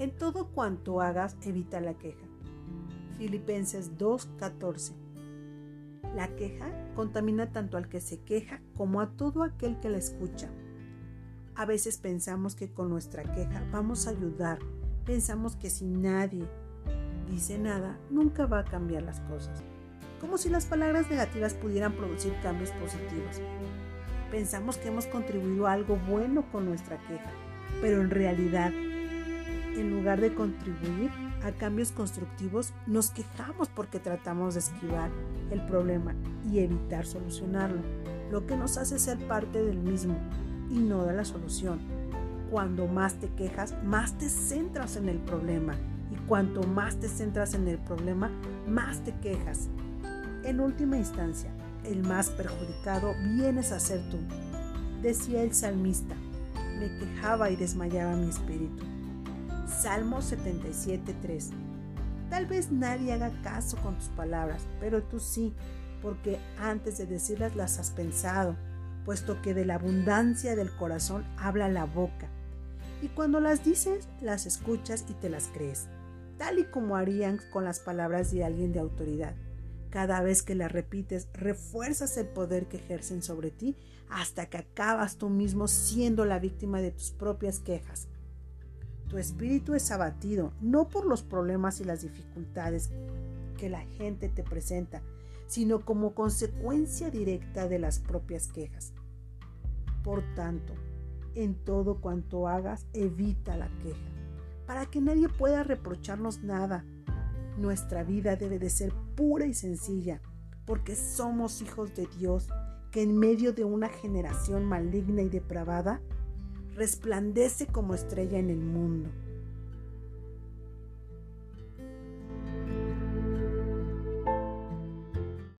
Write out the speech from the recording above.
En todo cuanto hagas, evita la queja. Filipenses 2:14. La queja contamina tanto al que se queja como a todo aquel que la escucha. A veces pensamos que con nuestra queja vamos a ayudar. Pensamos que si nadie dice nada, nunca va a cambiar las cosas. Como si las palabras negativas pudieran producir cambios positivos. Pensamos que hemos contribuido a algo bueno con nuestra queja, pero en realidad, en lugar de contribuir a cambios constructivos, nos quejamos porque tratamos de esquivar el problema y evitar solucionarlo, lo que nos hace ser parte del mismo y no de la solución. Cuando más te quejas, más te centras en el problema y cuanto más te centras en el problema, más te quejas. En última instancia, el más perjudicado vienes a ser tú. Decía el salmista, me quejaba y desmayaba mi espíritu. Salmo 77.3 Tal vez nadie haga caso con tus palabras, pero tú sí, porque antes de decirlas las has pensado, puesto que de la abundancia del corazón habla la boca. Y cuando las dices, las escuchas y te las crees, tal y como harían con las palabras de alguien de autoridad. Cada vez que la repites, refuerzas el poder que ejercen sobre ti hasta que acabas tú mismo siendo la víctima de tus propias quejas. Tu espíritu es abatido no por los problemas y las dificultades que la gente te presenta, sino como consecuencia directa de las propias quejas. Por tanto, en todo cuanto hagas, evita la queja, para que nadie pueda reprocharnos nada nuestra vida debe de ser pura y sencilla, porque somos hijos de Dios que en medio de una generación maligna y depravada, resplandece como estrella en el mundo.